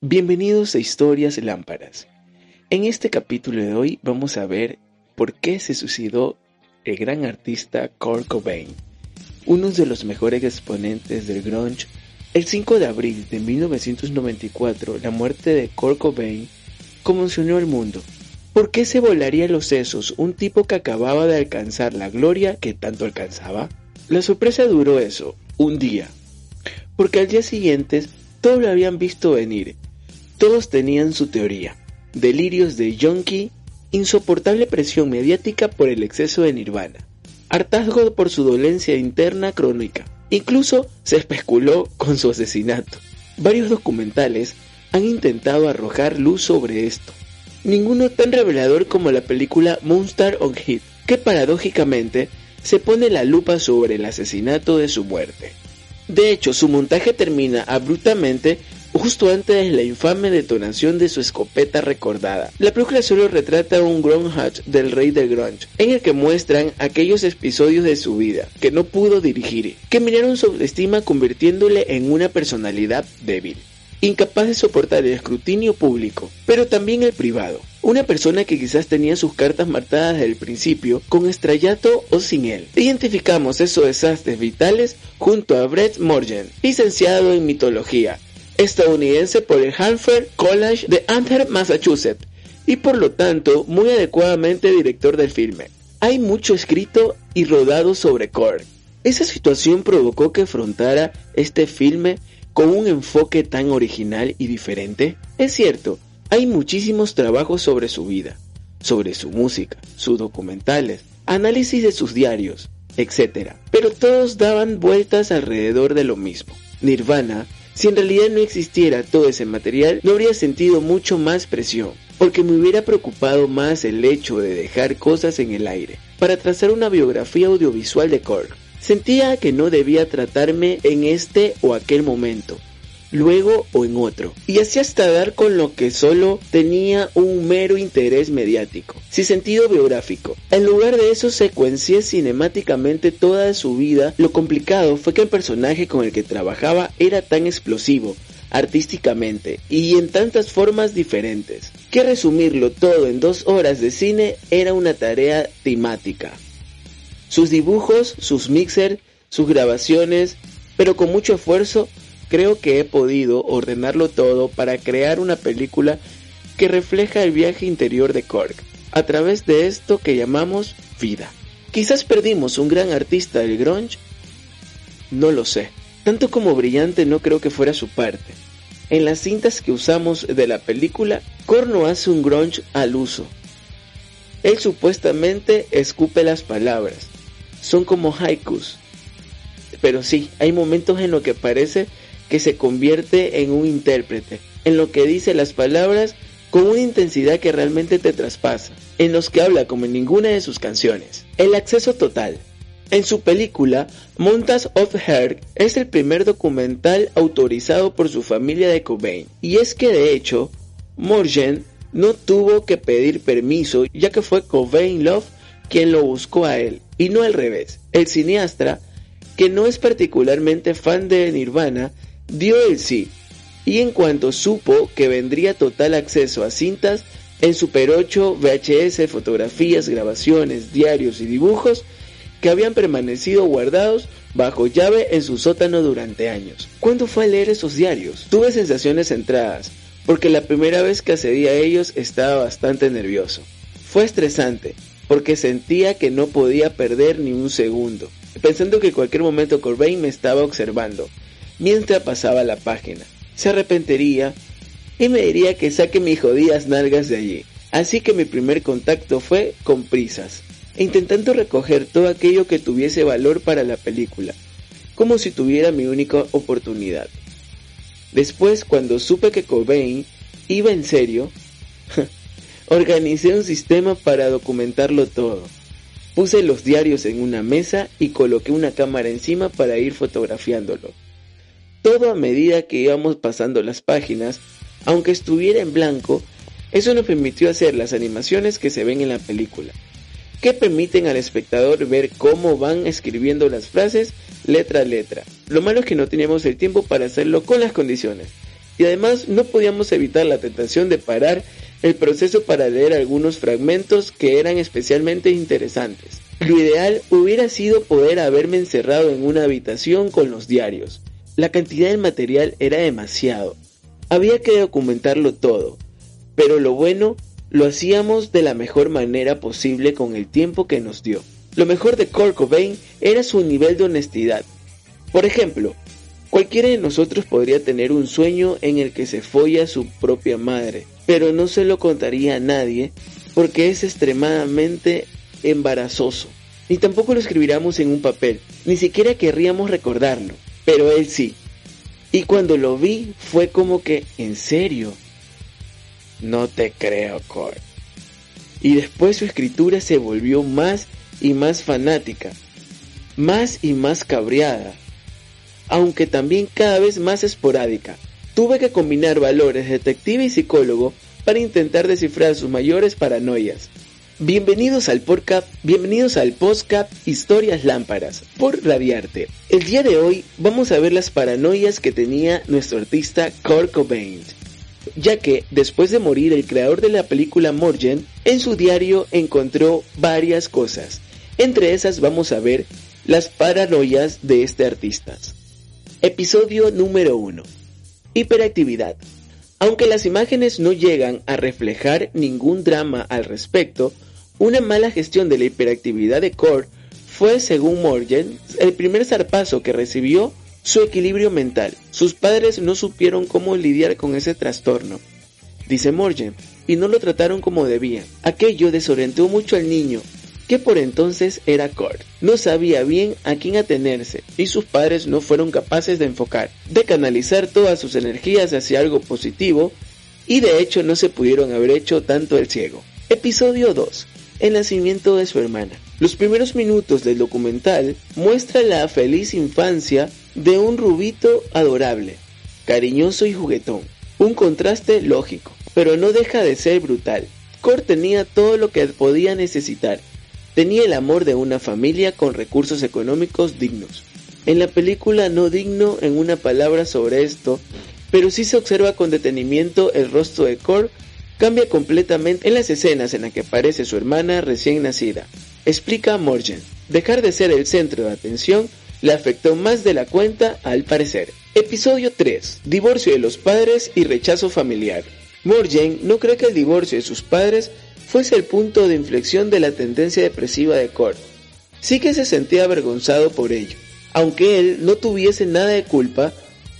Bienvenidos a Historias Lámparas. En este capítulo de hoy vamos a ver por qué se suicidó el gran artista Kurt Cobain, uno de los mejores exponentes del grunge. El 5 de abril de 1994, la muerte de Kurt Cobain conmocionó al mundo. ¿Por qué se volaría los sesos un tipo que acababa de alcanzar la gloria que tanto alcanzaba? La sorpresa duró eso, un día, porque al día siguiente todos lo habían visto venir todos tenían su teoría. Delirios de Yonki, insoportable presión mediática por el exceso de Nirvana, hartazgo por su dolencia interna crónica. Incluso se especuló con su asesinato. Varios documentales han intentado arrojar luz sobre esto. Ninguno tan revelador como la película Monster on Hit, que paradójicamente se pone la lupa sobre el asesinato de su muerte. De hecho, su montaje termina abruptamente justo antes de la infame detonación de su escopeta recordada. La película solo retrata un Hatch del rey del grunge, en el que muestran aquellos episodios de su vida que no pudo dirigir, que miraron su autoestima convirtiéndole en una personalidad débil incapaz de soportar el escrutinio público, pero también el privado. Una persona que quizás tenía sus cartas marcadas desde el principio, con estrellato o sin él. Identificamos esos desastres vitales junto a Brett Morgan, licenciado en mitología, estadounidense por el Hanford College de Antwerp, Massachusetts, y por lo tanto muy adecuadamente director del filme. Hay mucho escrito y rodado sobre Korg. Esa situación provocó que afrontara este filme con un enfoque tan original y diferente. Es cierto, hay muchísimos trabajos sobre su vida, sobre su música, sus documentales, análisis de sus diarios, etc. Pero todos daban vueltas alrededor de lo mismo. Nirvana si en realidad no existiera todo ese material, no habría sentido mucho más presión, porque me hubiera preocupado más el hecho de dejar cosas en el aire, para trazar una biografía audiovisual de Korg. Sentía que no debía tratarme en este o aquel momento, luego o en otro, y así hasta dar con lo que solo tenía un mero interés mediático, sin sentido biográfico. En lugar de eso secuencié cinemáticamente toda su vida, lo complicado fue que el personaje con el que trabajaba era tan explosivo, artísticamente y en tantas formas diferentes, que resumirlo todo en dos horas de cine era una tarea temática. Sus dibujos, sus mixers, sus grabaciones, pero con mucho esfuerzo creo que he podido ordenarlo todo para crear una película que refleja el viaje interior de Korg, a través de esto que llamamos vida. Quizás perdimos un gran artista del grunge, no lo sé. Tanto como brillante no creo que fuera su parte. En las cintas que usamos de la película, Korg no hace un grunge al uso. Él supuestamente escupe las palabras. Son como haikus. Pero sí, hay momentos en los que parece que se convierte en un intérprete, en lo que dice las palabras con una intensidad que realmente te traspasa, en los que habla como en ninguna de sus canciones. El acceso total. En su película, Montas of Her es el primer documental autorizado por su familia de Cobain, y es que de hecho, Morgan no tuvo que pedir permiso ya que fue Cobain Love quien lo buscó a él, y no al revés. El cineasta, que no es particularmente fan de Nirvana, dio el sí, y en cuanto supo que vendría total acceso a cintas, en Super 8, VHS, fotografías, grabaciones, diarios y dibujos que habían permanecido guardados bajo llave en su sótano durante años. ¿Cuándo fue a leer esos diarios? Tuve sensaciones centradas, porque la primera vez que accedí a ellos estaba bastante nervioso. Fue estresante, porque sentía que no podía perder ni un segundo, pensando que en cualquier momento Corbin me estaba observando, mientras pasaba la página. Se arrepentiría y me diría que saque mis jodidas nalgas de allí. Así que mi primer contacto fue con prisas, intentando recoger todo aquello que tuviese valor para la película, como si tuviera mi única oportunidad. Después, cuando supe que Cobain iba en serio, organicé un sistema para documentarlo todo. Puse los diarios en una mesa y coloqué una cámara encima para ir fotografiándolo todo a medida que íbamos pasando las páginas, aunque estuviera en blanco, eso nos permitió hacer las animaciones que se ven en la película, que permiten al espectador ver cómo van escribiendo las frases letra a letra. Lo malo es que no teníamos el tiempo para hacerlo con las condiciones, y además no podíamos evitar la tentación de parar el proceso para leer algunos fragmentos que eran especialmente interesantes. Lo ideal hubiera sido poder haberme encerrado en una habitación con los diarios. La cantidad de material era demasiado. Había que documentarlo todo. Pero lo bueno, lo hacíamos de la mejor manera posible con el tiempo que nos dio. Lo mejor de Kurt Cobain era su nivel de honestidad. Por ejemplo, cualquiera de nosotros podría tener un sueño en el que se folla a su propia madre, pero no se lo contaría a nadie porque es extremadamente embarazoso. Ni tampoco lo escribiríamos en un papel, ni siquiera querríamos recordarlo, pero él sí. Y cuando lo vi fue como que, ¿en serio? No te creo, Kurt. Y después su escritura se volvió más y más fanática, más y más cabreada, aunque también cada vez más esporádica. Tuve que combinar valores detective y psicólogo para intentar descifrar sus mayores paranoias. Bienvenidos al podcast, bienvenidos al podcast Historias Lámparas por Radiarte. El día de hoy vamos a ver las paranoias que tenía nuestro artista Kurt Cobain, ya que después de morir el creador de la película Morgen, en su diario encontró varias cosas. Entre esas vamos a ver las paranoias de este artista. Episodio número 1. Hiperactividad. Aunque las imágenes no llegan a reflejar ningún drama al respecto, una mala gestión de la hiperactividad de Core fue, según Morgan, el primer zarpazo que recibió su equilibrio mental. Sus padres no supieron cómo lidiar con ese trastorno, dice Morgan, y no lo trataron como debían. Aquello desorientó mucho al niño, que por entonces era Cord. No sabía bien a quién atenerse y sus padres no fueron capaces de enfocar, de canalizar todas sus energías hacia algo positivo y de hecho no se pudieron haber hecho tanto el ciego. Episodio 2. El nacimiento de su hermana. Los primeros minutos del documental muestra la feliz infancia de un rubito adorable, cariñoso y juguetón. Un contraste lógico, pero no deja de ser brutal. Cord tenía todo lo que podía necesitar Tenía el amor de una familia con recursos económicos dignos. En la película no digno en una palabra sobre esto, pero sí se observa con detenimiento el rostro de Cor cambia completamente en las escenas en las que aparece su hermana recién nacida. Explica Morgan. Dejar de ser el centro de atención le afectó más de la cuenta al parecer. Episodio 3. Divorcio de los padres y rechazo familiar. Morgan no cree que el divorcio de sus padres fuese el punto de inflexión de la tendencia depresiva de Kurt. Sí que se sentía avergonzado por ello, aunque él no tuviese nada de culpa,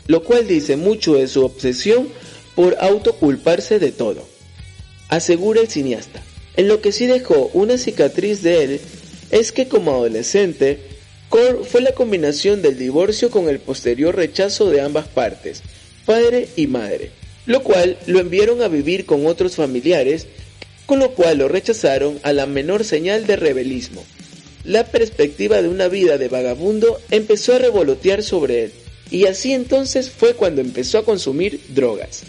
lo cual dice mucho de su obsesión por autoculparse de todo. Asegura el cineasta. En lo que sí dejó una cicatriz de él es que como adolescente, Kurt fue la combinación del divorcio con el posterior rechazo de ambas partes, padre y madre, lo cual lo enviaron a vivir con otros familiares con lo cual lo rechazaron a la menor señal de rebelismo. La perspectiva de una vida de vagabundo empezó a revolotear sobre él, y así entonces fue cuando empezó a consumir drogas.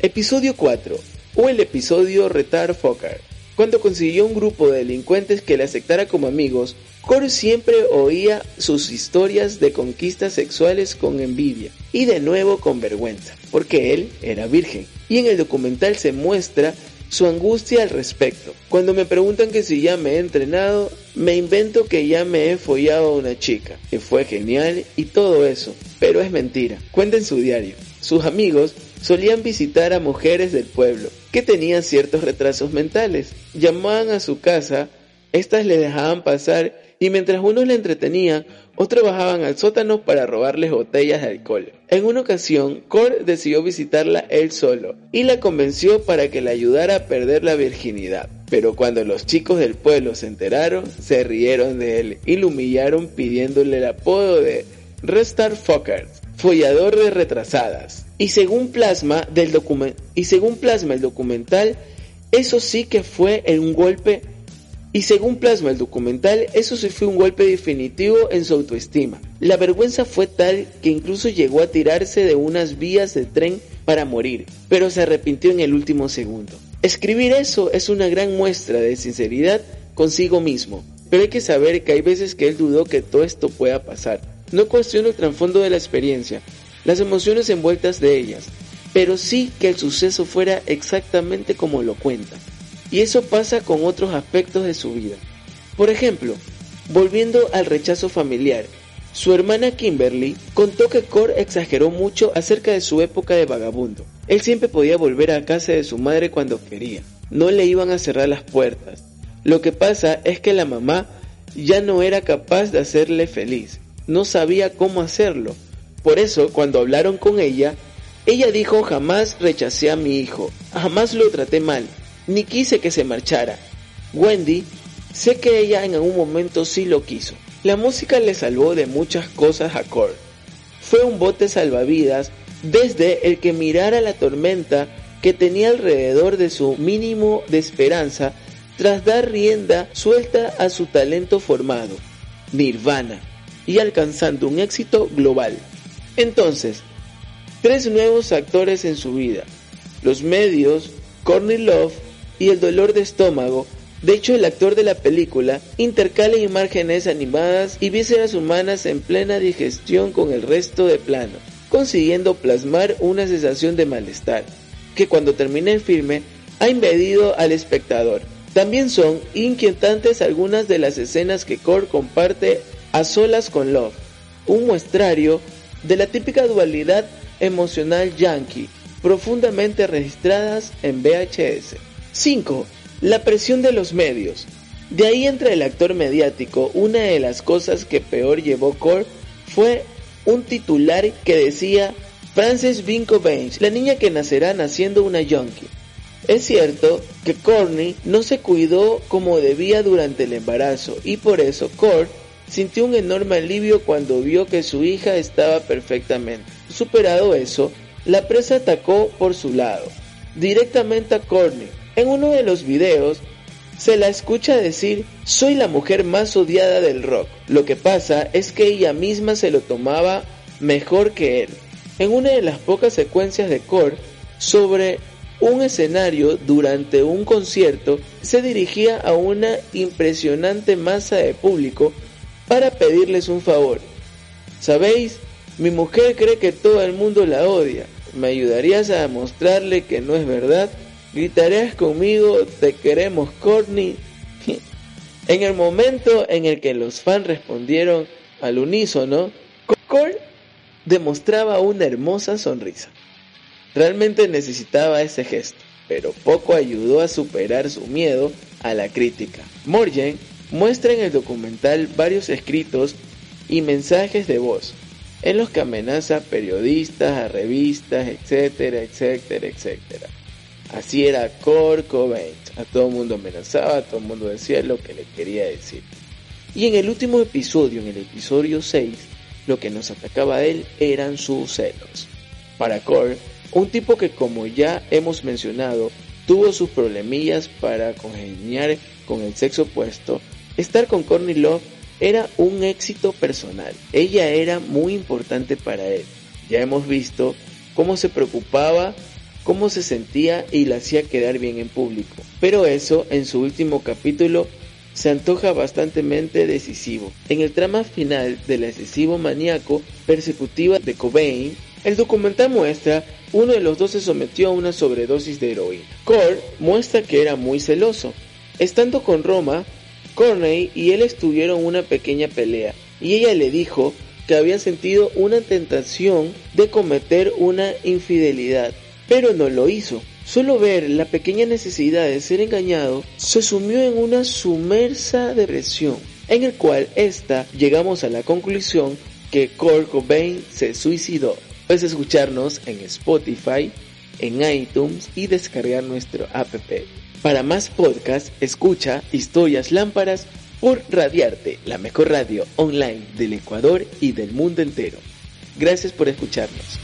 Episodio 4, o el episodio Retard Fokker. Cuando consiguió un grupo de delincuentes que le aceptara como amigos, Cor siempre oía sus historias de conquistas sexuales con envidia y de nuevo con vergüenza, porque él era virgen. Y en el documental se muestra su angustia al respecto. Cuando me preguntan que si ya me he entrenado, me invento que ya me he follado a una chica, que fue genial y todo eso, pero es mentira. Cuenta en su diario. Sus amigos solían visitar a mujeres del pueblo que tenían ciertos retrasos mentales. Llamaban a su casa, estas le dejaban pasar y mientras unos le entretenían, otros bajaban al sótano para robarles botellas de alcohol. En una ocasión, Cole decidió visitarla él solo y la convenció para que le ayudara a perder la virginidad. Pero cuando los chicos del pueblo se enteraron, se rieron de él y lo humillaron pidiéndole el apodo de Restart Fucker, follador de retrasadas. Y según plasma, del el documental, eso sí que fue un golpe y según plasma el documental, eso sí fue un golpe definitivo en su autoestima. La vergüenza fue tal que incluso llegó a tirarse de unas vías de tren para morir, pero se arrepintió en el último segundo. Escribir eso es una gran muestra de sinceridad consigo mismo, pero hay que saber que hay veces que él dudó que todo esto pueda pasar. No cuestiono el trasfondo de la experiencia, las emociones envueltas de ellas, pero sí que el suceso fuera exactamente como lo cuenta. Y eso pasa con otros aspectos de su vida. Por ejemplo, volviendo al rechazo familiar, su hermana Kimberly contó que Core exageró mucho acerca de su época de vagabundo. Él siempre podía volver a casa de su madre cuando quería. No le iban a cerrar las puertas. Lo que pasa es que la mamá ya no era capaz de hacerle feliz. No sabía cómo hacerlo. Por eso, cuando hablaron con ella, ella dijo jamás rechacé a mi hijo, jamás lo traté mal, ni quise que se marchara. Wendy, sé que ella en algún momento sí lo quiso. La música le salvó de muchas cosas a Core. Fue un bote salvavidas desde el que mirara la tormenta que tenía alrededor de su mínimo de esperanza tras dar rienda suelta a su talento formado, Nirvana, y alcanzando un éxito global. Entonces, tres nuevos actores en su vida, los medios, Courtney Love y el dolor de estómago. De hecho, el actor de la película intercala imágenes animadas y vísceras humanas en plena digestión con el resto de plano, consiguiendo plasmar una sensación de malestar, que cuando termina el filme ha invadido al espectador. También son inquietantes algunas de las escenas que Core comparte a solas con Love, un muestrario de la típica dualidad emocional yankee, profundamente registradas en VHS. 5. La presión de los medios. De ahí entra el actor mediático. Una de las cosas que peor llevó Core fue un titular que decía Frances Vinco Baines, la niña que nacerá naciendo una yankee. Es cierto que Courtney no se cuidó como debía durante el embarazo y por eso Kurt sintió un enorme alivio cuando vio que su hija estaba perfectamente. Superado eso, la presa atacó por su lado, directamente a Courtney. En uno de los videos se la escucha decir soy la mujer más odiada del rock. Lo que pasa es que ella misma se lo tomaba mejor que él. En una de las pocas secuencias de Core sobre un escenario durante un concierto se dirigía a una impresionante masa de público para pedirles un favor. ¿Sabéis? Mi mujer cree que todo el mundo la odia. ¿Me ayudarías a mostrarle que no es verdad? ¿Gritarías conmigo, te queremos, Courtney? en el momento en el que los fans respondieron al unísono, Cole demostraba una hermosa sonrisa. Realmente necesitaba ese gesto, pero poco ayudó a superar su miedo a la crítica. Morgan muestra en el documental varios escritos y mensajes de voz, en los que amenaza a periodistas, a revistas, etcétera, etcétera, etcétera. Así era Kurt Cobain, a todo el mundo amenazaba, a todo el mundo decía lo que le quería decir. Y en el último episodio, en el episodio 6, lo que nos atacaba a él eran sus celos. Para Kurt, un tipo que como ya hemos mencionado, tuvo sus problemillas para congeniar con el sexo opuesto, estar con Courtney Love era un éxito personal. Ella era muy importante para él. Ya hemos visto cómo se preocupaba, cómo se sentía y la hacía quedar bien en público. Pero eso en su último capítulo se antoja bastante decisivo. En el trama final del excesivo maníaco persecutiva de Cobain, el documental muestra uno de los dos se sometió a una sobredosis de heroína. Core muestra que era muy celoso. Estando con Roma, Corney y él estuvieron una pequeña pelea y ella le dijo que había sentido una tentación de cometer una infidelidad, pero no lo hizo. Solo ver la pequeña necesidad de ser engañado se sumió en una sumersa depresión, en el cual esta llegamos a la conclusión que Kurt Cobain se suicidó. Puedes escucharnos en Spotify, en iTunes y descargar nuestro app. Para más podcasts, escucha Historias Lámparas por Radiarte, la mejor radio online del Ecuador y del mundo entero. Gracias por escucharnos.